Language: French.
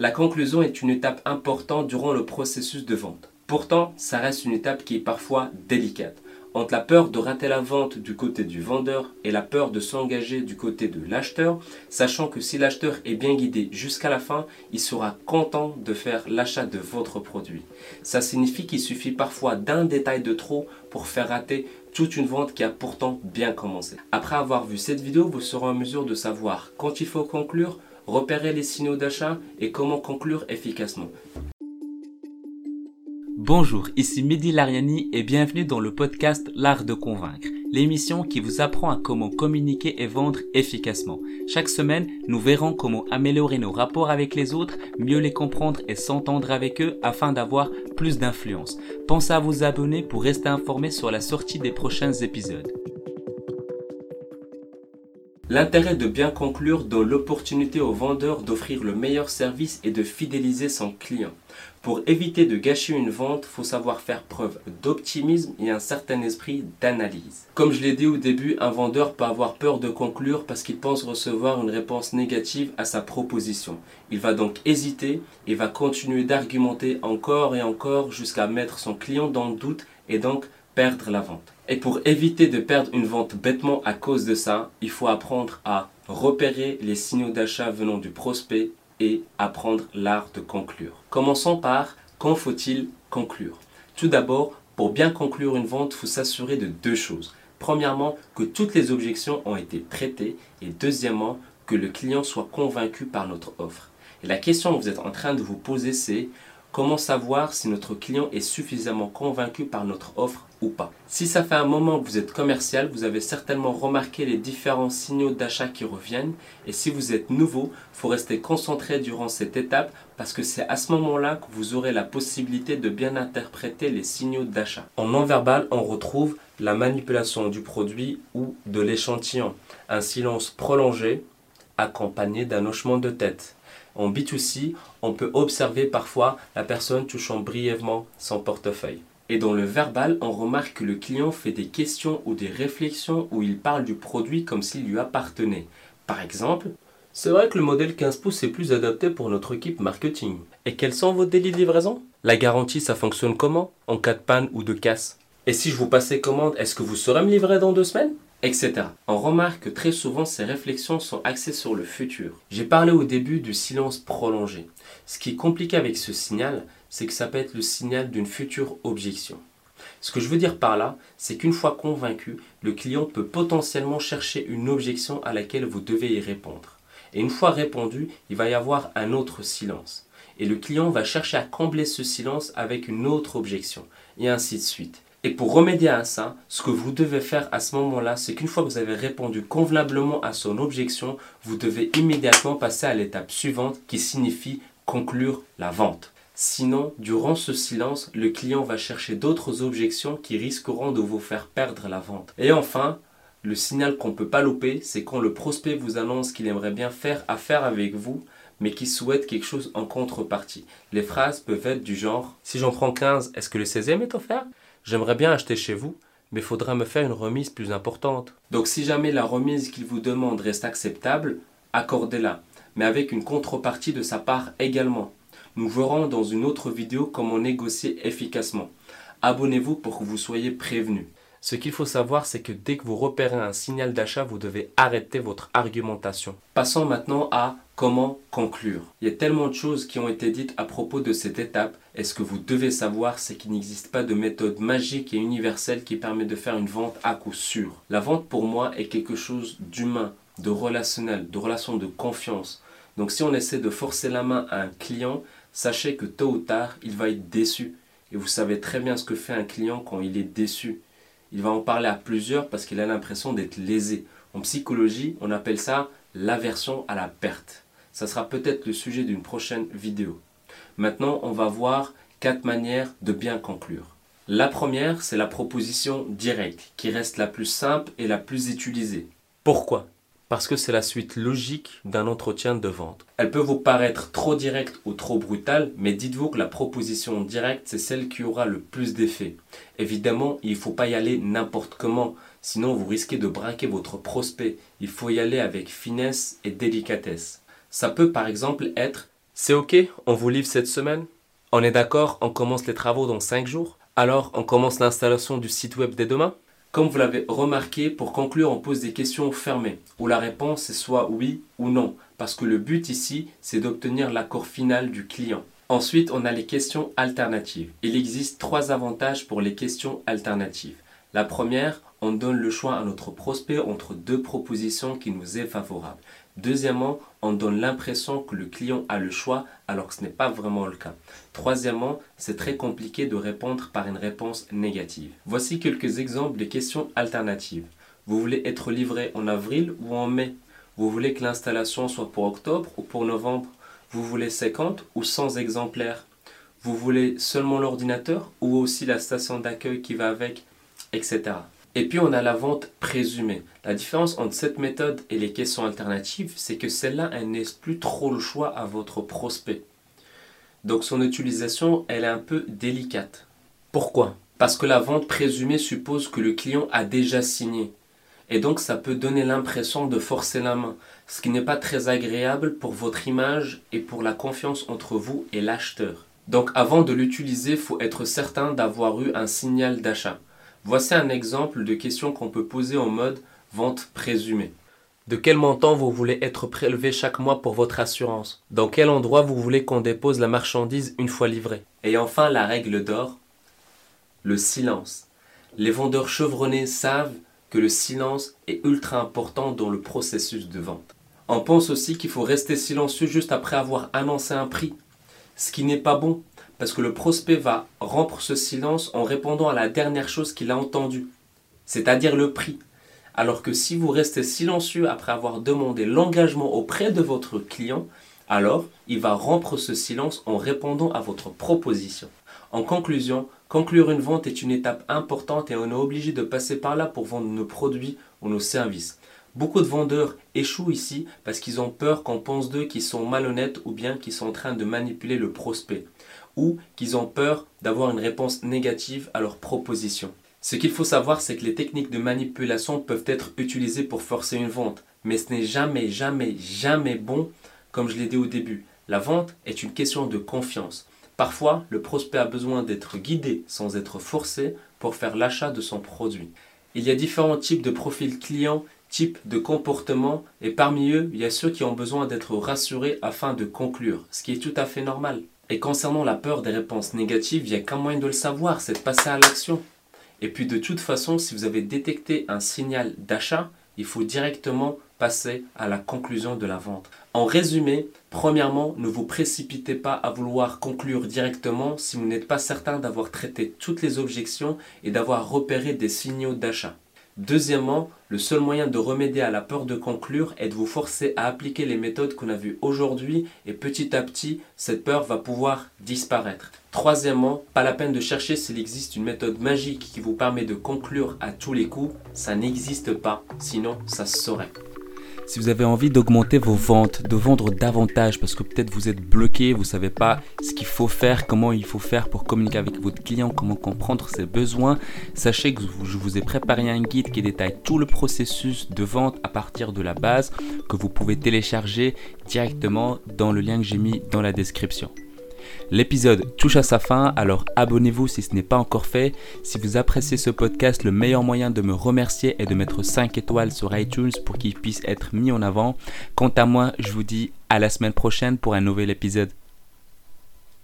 La conclusion est une étape importante durant le processus de vente. Pourtant, ça reste une étape qui est parfois délicate entre la peur de rater la vente du côté du vendeur et la peur de s'engager du côté de l'acheteur, sachant que si l'acheteur est bien guidé jusqu'à la fin, il sera content de faire l'achat de votre produit. Ça signifie qu'il suffit parfois d'un détail de trop pour faire rater toute une vente qui a pourtant bien commencé. Après avoir vu cette vidéo, vous serez en mesure de savoir quand il faut conclure, repérer les signaux d'achat et comment conclure efficacement. Bonjour, ici Mehdi Lariani et bienvenue dans le podcast L'Art de Convaincre, l'émission qui vous apprend à comment communiquer et vendre efficacement. Chaque semaine, nous verrons comment améliorer nos rapports avec les autres, mieux les comprendre et s'entendre avec eux afin d'avoir plus d'influence. Pensez à vous abonner pour rester informé sur la sortie des prochains épisodes. L'intérêt de bien conclure donne l'opportunité au vendeur d'offrir le meilleur service et de fidéliser son client. Pour éviter de gâcher une vente, faut savoir faire preuve d'optimisme et un certain esprit d'analyse. Comme je l'ai dit au début, un vendeur peut avoir peur de conclure parce qu'il pense recevoir une réponse négative à sa proposition. Il va donc hésiter et va continuer d'argumenter encore et encore jusqu'à mettre son client dans le doute et donc perdre la vente. Et pour éviter de perdre une vente bêtement à cause de ça, il faut apprendre à repérer les signaux d'achat venant du prospect et apprendre l'art de conclure. Commençons par quand faut-il conclure? Tout d'abord, pour bien conclure une vente, il faut s'assurer de deux choses. Premièrement, que toutes les objections ont été traitées et deuxièmement, que le client soit convaincu par notre offre. Et la question que vous êtes en train de vous poser, c'est Comment savoir si notre client est suffisamment convaincu par notre offre ou pas? Si ça fait un moment que vous êtes commercial, vous avez certainement remarqué les différents signaux d'achat qui reviennent. Et si vous êtes nouveau, faut rester concentré durant cette étape parce que c'est à ce moment-là que vous aurez la possibilité de bien interpréter les signaux d'achat. En non-verbal, on retrouve la manipulation du produit ou de l'échantillon, un silence prolongé accompagné d'un hochement de tête en B2C, on peut observer parfois la personne touchant brièvement son portefeuille. Et dans le verbal, on remarque que le client fait des questions ou des réflexions où il parle du produit comme s'il lui appartenait. Par exemple, c'est vrai que le modèle 15 pouces est plus adapté pour notre équipe marketing. Et quels sont vos délits de livraison? La garantie, ça fonctionne comment? En cas de panne ou de casse? Et si je vous passais commande, est-ce que vous saurez me livrer dans deux semaines? Etc. On remarque que très souvent ces réflexions sont axées sur le futur. J'ai parlé au début du silence prolongé. Ce qui est compliqué avec ce signal, c'est que ça peut être le signal d'une future objection. Ce que je veux dire par là, c'est qu'une fois convaincu, le client peut potentiellement chercher une objection à laquelle vous devez y répondre. Et une fois répondu, il va y avoir un autre silence. Et le client va chercher à combler ce silence avec une autre objection, et ainsi de suite. Et pour remédier à ça, ce que vous devez faire à ce moment-là, c'est qu'une fois que vous avez répondu convenablement à son objection, vous devez immédiatement passer à l'étape suivante qui signifie conclure la vente. Sinon, durant ce silence, le client va chercher d'autres objections qui risqueront de vous faire perdre la vente. Et enfin, le signal qu'on ne peut pas louper, c'est quand le prospect vous annonce qu'il aimerait bien faire affaire avec vous, mais qu'il souhaite quelque chose en contrepartie. Les phrases peuvent être du genre Si j'en prends 15, est-ce que le 16e est offert? J'aimerais bien acheter chez vous, mais faudra me faire une remise plus importante. Donc si jamais la remise qu'il vous demande reste acceptable, accordez-la, mais avec une contrepartie de sa part également. Nous verrons dans une autre vidéo comment négocier efficacement. Abonnez-vous pour que vous soyez prévenus. Ce qu'il faut savoir, c'est que dès que vous repérez un signal d'achat, vous devez arrêter votre argumentation. Passons maintenant à comment conclure. Il y a tellement de choses qui ont été dites à propos de cette étape, et ce que vous devez savoir, c'est qu'il n'existe pas de méthode magique et universelle qui permet de faire une vente à coup sûr. La vente pour moi est quelque chose d'humain, de relationnel, de relation de confiance. Donc si on essaie de forcer la main à un client, sachez que tôt ou tard, il va être déçu. Et vous savez très bien ce que fait un client quand il est déçu il va en parler à plusieurs parce qu'il a l'impression d'être lésé. En psychologie, on appelle ça l'aversion à la perte. Ça sera peut-être le sujet d'une prochaine vidéo. Maintenant, on va voir quatre manières de bien conclure. La première, c'est la proposition directe, qui reste la plus simple et la plus utilisée. Pourquoi? Parce que c'est la suite logique d'un entretien de vente. Elle peut vous paraître trop directe ou trop brutale, mais dites-vous que la proposition directe, c'est celle qui aura le plus d'effet. Évidemment, il ne faut pas y aller n'importe comment, sinon vous risquez de braquer votre prospect. Il faut y aller avec finesse et délicatesse. Ça peut par exemple être C'est ok, on vous livre cette semaine? On est d'accord, on commence les travaux dans 5 jours? Alors, on commence l'installation du site web dès demain? Comme vous l'avez remarqué, pour conclure, on pose des questions fermées, où la réponse est soit oui ou non, parce que le but ici, c'est d'obtenir l'accord final du client. Ensuite, on a les questions alternatives. Il existe trois avantages pour les questions alternatives. La première, on donne le choix à notre prospect entre deux propositions qui nous est favorable. Deuxièmement, on donne l'impression que le client a le choix alors que ce n'est pas vraiment le cas. Troisièmement, c'est très compliqué de répondre par une réponse négative. Voici quelques exemples de questions alternatives. Vous voulez être livré en avril ou en mai? Vous voulez que l'installation soit pour octobre ou pour novembre? Vous voulez 50 ou 100 exemplaires? Vous voulez seulement l'ordinateur ou aussi la station d'accueil qui va avec? Etc. Et puis on a la vente présumée. La différence entre cette méthode et les questions alternatives, c'est que celle-là, elle laisse plus trop le choix à votre prospect. Donc son utilisation, elle est un peu délicate. Pourquoi? Parce que la vente présumée suppose que le client a déjà signé. Et donc ça peut donner l'impression de forcer la main, ce qui n'est pas très agréable pour votre image et pour la confiance entre vous et l'acheteur. Donc avant de l'utiliser, il faut être certain d'avoir eu un signal d'achat. Voici un exemple de question qu'on peut poser en mode vente présumée. De quel montant vous voulez être prélevé chaque mois pour votre assurance? Dans quel endroit vous voulez qu'on dépose la marchandise une fois livrée? Et enfin la règle d'or, le silence. Les vendeurs chevronnés savent que le silence est ultra important dans le processus de vente. On pense aussi qu'il faut rester silencieux juste après avoir annoncé un prix, ce qui n'est pas bon parce que le prospect va rompre ce silence en répondant à la dernière chose qu'il a entendue, c'est-à-dire le prix. Alors que si vous restez silencieux après avoir demandé l'engagement auprès de votre client, alors il va rompre ce silence en répondant à votre proposition. En conclusion, conclure une vente est une étape importante et on est obligé de passer par là pour vendre nos produits ou nos services. Beaucoup de vendeurs échouent ici parce qu'ils ont peur qu'on pense d'eux qu'ils sont malhonnêtes ou bien qu'ils sont en train de manipuler le prospect ou qu'ils ont peur d'avoir une réponse négative à leur proposition. Ce qu'il faut savoir, c'est que les techniques de manipulation peuvent être utilisées pour forcer une vente, mais ce n'est jamais, jamais, jamais bon, comme je l'ai dit au début. La vente est une question de confiance. Parfois, le prospect a besoin d'être guidé sans être forcé pour faire l'achat de son produit. Il y a différents types de profils clients, types de comportements, et parmi eux, il y a ceux qui ont besoin d'être rassurés afin de conclure, ce qui est tout à fait normal. Et concernant la peur des réponses négatives, il n'y a qu'un moyen de le savoir, c'est de passer à l'action. Et puis de toute façon, si vous avez détecté un signal d'achat, il faut directement passer à la conclusion de la vente. En résumé, premièrement, ne vous précipitez pas à vouloir conclure directement si vous n'êtes pas certain d'avoir traité toutes les objections et d'avoir repéré des signaux d'achat. Deuxièmement, le seul moyen de remédier à la peur de conclure est de vous forcer à appliquer les méthodes qu'on a vues aujourd'hui et petit à petit, cette peur va pouvoir disparaître. Troisièmement, pas la peine de chercher s'il existe une méthode magique qui vous permet de conclure à tous les coups, ça n'existe pas, sinon ça se saurait. Si vous avez envie d'augmenter vos ventes, de vendre davantage parce que peut-être vous êtes bloqué, vous ne savez pas ce qu'il faut faire, comment il faut faire pour communiquer avec votre client, comment comprendre ses besoins, sachez que je vous ai préparé un guide qui détaille tout le processus de vente à partir de la base que vous pouvez télécharger directement dans le lien que j'ai mis dans la description. L'épisode touche à sa fin, alors abonnez-vous si ce n'est pas encore fait. Si vous appréciez ce podcast, le meilleur moyen de me remercier est de mettre 5 étoiles sur iTunes pour qu'il puisse être mis en avant. Quant à moi, je vous dis à la semaine prochaine pour un nouvel épisode.